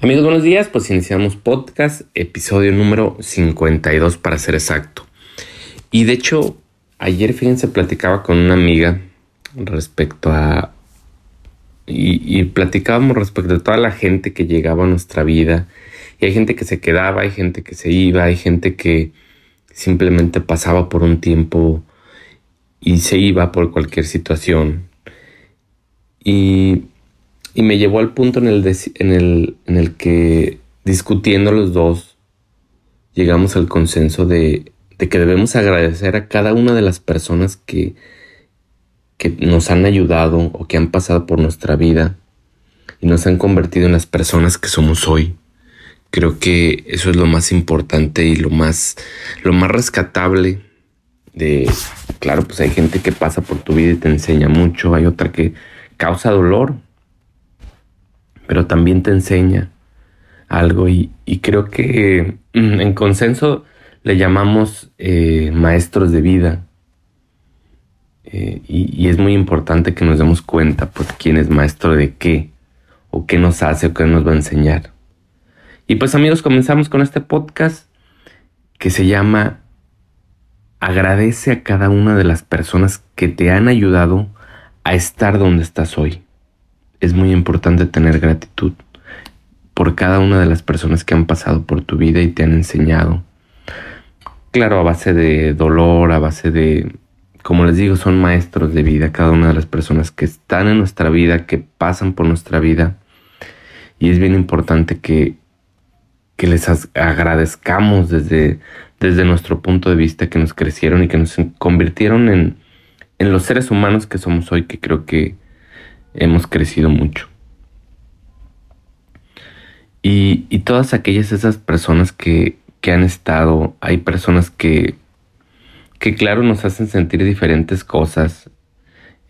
Amigos, buenos días. Pues iniciamos podcast, episodio número 52 para ser exacto. Y de hecho, ayer, fíjense, platicaba con una amiga respecto a... Y, platicábamos respecto a toda la gente que llegaba a nuestra vida. Y hay gente que se quedaba, hay gente que se iba, hay gente que simplemente pasaba por un tiempo y se iba por cualquier situación. Y y me llevó al punto en el, en el, en el que discutiendo los dos llegamos al consenso de, de, que debemos agradecer a cada una de las personas que, que nos han ayudado o que han pasado por nuestra vida y nos han convertido en las personas que somos hoy. Creo que eso es lo más importante y lo más, lo más rescatable de, claro, pues hay gente que pasa por tu vida y te enseña mucho, hay otra que causa dolor, pero también te enseña algo y, creo que mm, en consenso le llamamos eh, maestros de vida. Eh, y, es muy importante que nos demos cuenta, pues, quién es maestro de qué, o qué nos hace, o qué nos va a enseñar. Y pues, amigos, comenzamos con este podcast que se llama Agradece a cada una de las personas que te han ayudado a estar donde estás hoy es muy importante tener gratitud por cada una de las personas que han pasado por tu vida y te han enseñado. Claro, a base de dolor, a base de, como les digo, son maestros de vida, cada una de las personas que están en nuestra vida, que pasan por nuestra vida. Y es bien importante que, que les agradezcamos desde, desde nuestro punto de vista, que nos crecieron y que nos convirtieron en, en los seres humanos que somos hoy, que creo que hemos crecido mucho. Y, todas aquellas esas personas que, han estado, hay personas que, que claro nos hacen sentir diferentes cosas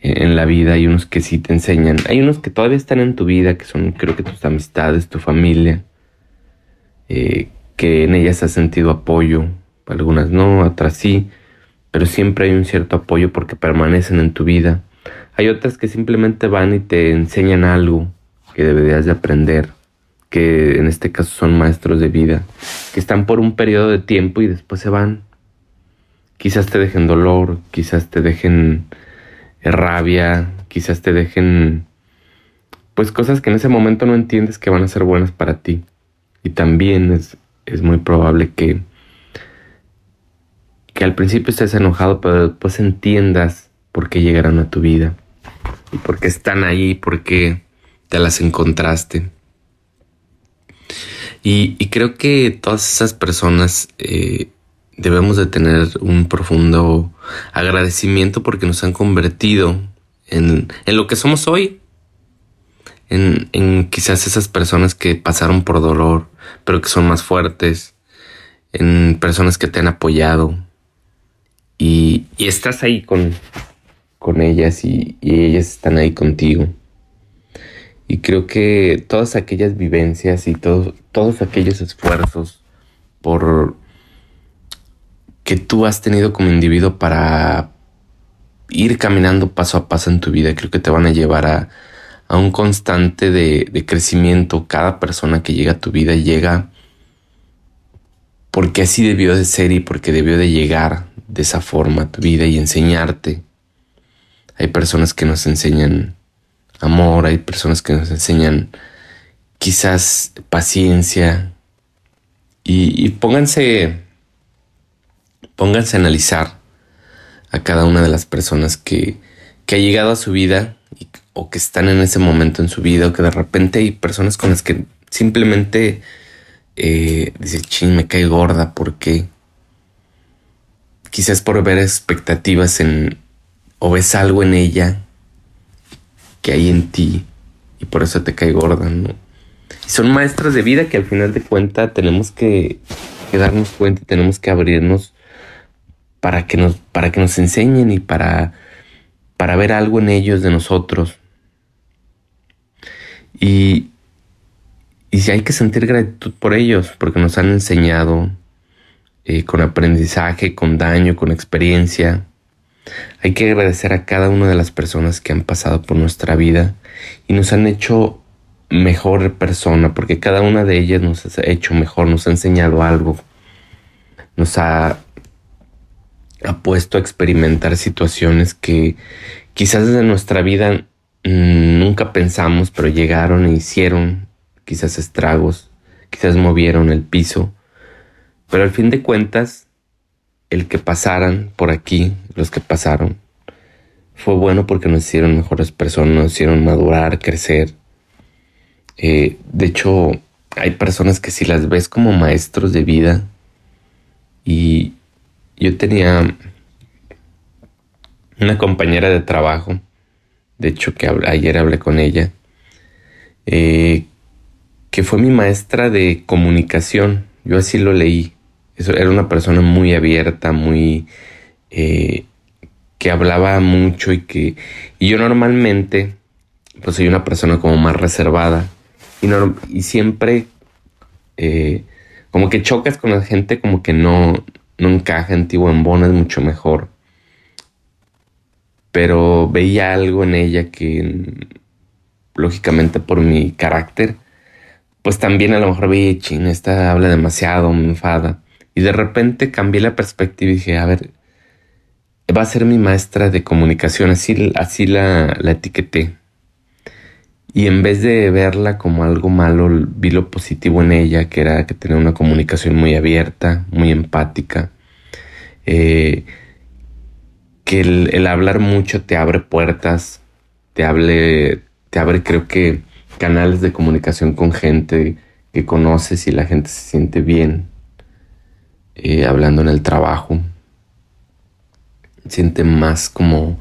en la vida, hay unos que sí te enseñan, hay unos que todavía están en tu vida, que son creo que tus amistades, tu familia, eh, que en ellas has sentido apoyo, algunas no, otras sí, pero siempre hay un cierto apoyo porque permanecen en tu vida. Hay otras que simplemente van y te enseñan algo que deberías de aprender, que en este caso son maestros de vida, que están por un periodo de tiempo y después se van. Quizás te dejen dolor, quizás te dejen rabia, quizás te dejen pues cosas que en ese momento no entiendes que van a ser buenas para ti. Y también es, es muy probable que, que al principio estés enojado, pero después entiendas por qué llegaron a tu vida y por qué están ahí, por qué te las encontraste. Y, creo que todas esas personas eh, debemos de tener un profundo agradecimiento porque nos han convertido en, lo que somos hoy. En, en, quizás esas personas que pasaron por dolor, pero que son más fuertes, en personas que te han apoyado y estás ahí con, con ellas y, ellas están ahí contigo. Y creo que todas aquellas vivencias y todos, aquellos esfuerzos por que tú has tenido como individuo para ir caminando paso a paso en tu vida, creo que te van a llevar a, a un constante de, de, crecimiento. Cada persona que llega a tu vida llega porque así debió de ser y porque debió de llegar de esa forma a tu vida y enseñarte hay personas que nos enseñan amor, hay personas que nos enseñan quizás paciencia. Y, pónganse, pónganse a analizar a cada una de las personas que, que ha llegado a su vida o que están en ese momento en su vida o que de repente hay personas con las que simplemente eh, dice, ching, me cae gorda, porque Quizás por ver expectativas en, o ves algo en ella que hay en ti y por eso te cae gorda. Y son maestras de vida que al final de cuentas tenemos que, darnos cuenta y tenemos que abrirnos para que nos, para que nos enseñen y para, para ver algo en ellos de nosotros. Y, y si hay que sentir gratitud por ellos, porque nos han enseñado eh, con aprendizaje, con daño, con experiencia, hay que agradecer a cada una de las personas que han pasado por nuestra vida y nos han hecho mejor persona, porque cada una de ellas nos ha hecho mejor, nos ha enseñado algo, nos ha, ha puesto a experimentar situaciones que quizás desde nuestra vida nunca pensamos, pero llegaron e hicieron quizás estragos, quizás movieron el piso, pero al fin de cuentas, el que pasaran por aquí, los que pasaron, fue bueno porque nos hicieron mejores personas, nos hicieron madurar, crecer. Eh, de hecho, hay personas que si las ves como maestros de vida, y yo tenía una compañera de trabajo, de hecho que ayer hablé con ella, eh, que fue mi maestra de comunicación, yo así lo leí, Era una persona muy abierta, muy... Eh, que hablaba mucho y que y yo normalmente pues soy una persona como más reservada y, y siempre eh, como que chocas con la gente como que no, no encaja en ti o en es mucho mejor. Pero veía algo en ella que lógicamente por mi carácter pues también a lo mejor veía ching, esta habla demasiado me enfada y de repente cambié la perspectiva y dije a ver va a ser mi maestra de comunicación, así, así la, la etiqueté. Y en vez de verla como algo malo, vi lo positivo en ella, que era que tenía una comunicación muy abierta, muy empática. Eh, que el, hablar mucho te abre puertas, te, te abre creo que canales de comunicación con gente que conoces y la gente se siente bien eh, hablando en el trabajo siente más como...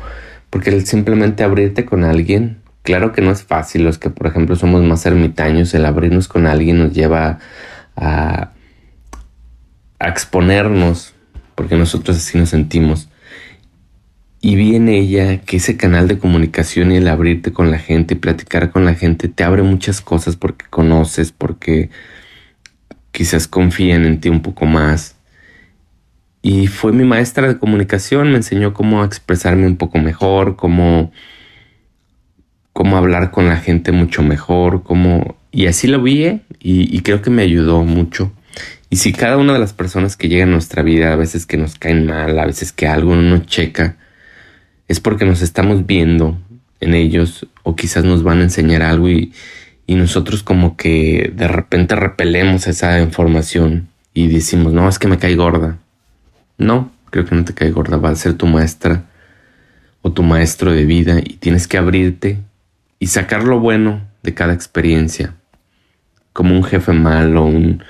Porque el simplemente abrirte con alguien, claro que no es fácil, los que por ejemplo somos más ermitaños, el abrirnos con alguien nos lleva a, exponernos, porque nosotros así nos sentimos. Y viene ella que ese canal de comunicación y el abrirte con la gente y platicar con la gente te abre muchas cosas porque conoces, porque quizás confían en ti un poco más. Y fue mi maestra de comunicación, me enseñó cómo expresarme un poco mejor, cómo, cómo hablar con la gente mucho mejor, cómo... Y así lo vi ¿eh? y, creo que me ayudó mucho. Y si cada una de las personas que llegan a nuestra vida, a veces que nos caen mal, a veces que algo no nos checa, es porque nos estamos viendo en ellos o quizás nos van a enseñar algo y, y nosotros como que de repente repelemos esa información y decimos, no, es que me cae gorda, no, creo que no te cae gorda, va a ser tu maestra o tu maestro de vida y tienes que abrirte y sacar lo bueno de cada experiencia. Como un jefe malo, un,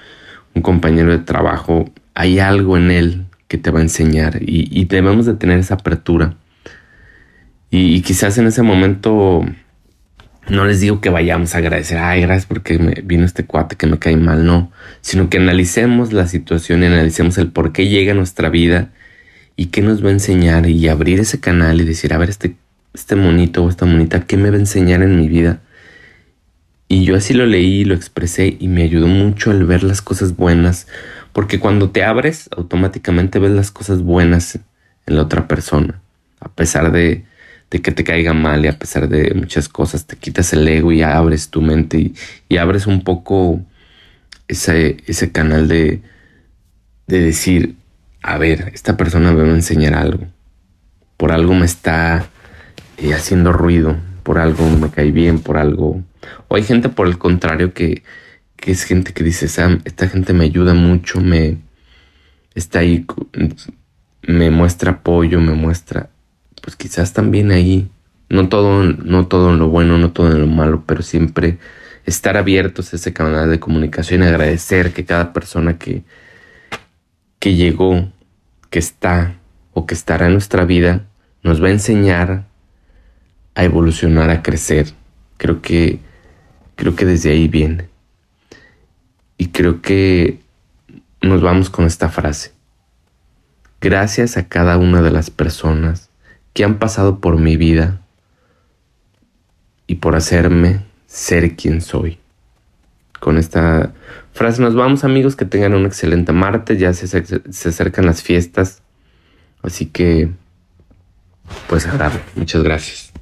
compañero de trabajo, hay algo en él que te va a enseñar y, debemos de tener esa apertura. y, quizás en ese momento no les digo que vayamos a agradecer, ay, gracias porque me vino este cuate que me cae mal, no, sino que analicemos la situación y analicemos el por qué llega a nuestra vida y qué nos va a enseñar y abrir ese canal y decir, a ver, este, este monito o esta monita, ¿qué me va a enseñar en mi vida? Y yo así lo leí, lo expresé y me ayudó mucho el ver las cosas buenas, porque cuando te abres, automáticamente ves las cosas buenas en la otra persona, a pesar de, de que te caiga mal y a pesar de muchas cosas, te quitas el ego y abres tu mente y, abres un poco ese, ese canal de, de decir, a ver, esta persona me va a enseñar algo, por algo me está eh, haciendo ruido, por algo me cae bien, por algo... O hay gente por el contrario que, que es gente que dice, Sam, esta gente me ayuda mucho, me está ahí, me muestra apoyo, me muestra pues quizás también ahí, no todo, no todo en lo bueno, no todo en lo malo, pero siempre estar abiertos a ese canal de comunicación y agradecer que cada persona que, que llegó, que está o que estará en nuestra vida, nos va a enseñar a evolucionar, a crecer. Creo que, creo que desde ahí viene. Y creo que nos vamos con esta frase. Gracias a cada una de las personas que han pasado por mi vida y por hacerme ser quien soy. Con esta frase nos vamos amigos, que tengan un excelente martes, ya se, se acercan las fiestas, así que pues a Muchas gracias.